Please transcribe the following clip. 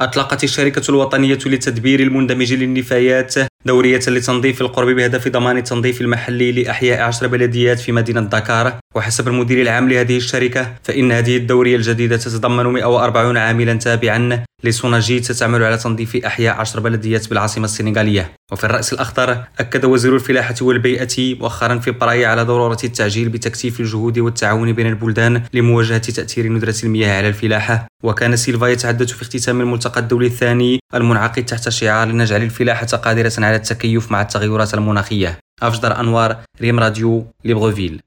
أطلقت الشركة الوطنية للتدبير المندمج للنفايات. دورية لتنظيف القرب بهدف ضمان التنظيف المحلي لأحياء عشر بلديات في مدينة دكار وحسب المدير العام لهذه الشركة فإن هذه الدورية الجديدة تتضمن 140 عاملا تابعا لسوناجيت تعمل على تنظيف أحياء عشر بلديات بالعاصمة السنغالية. وفي الرأس الأخضر أكد وزير الفلاحة والبيئة مؤخرا في برايا على ضرورة التعجيل بتكثيف الجهود والتعاون بين البلدان لمواجهة تأثير ندرة المياه على الفلاحة. وكان سيلفا يتحدث في اختتام الملتقى الدولي الثاني المنعقد تحت شعار لنجعل الفلاحة قادرة على التكيف مع التغيرات المناخية. أفجدر أنوار ريم راديو ليبروفيل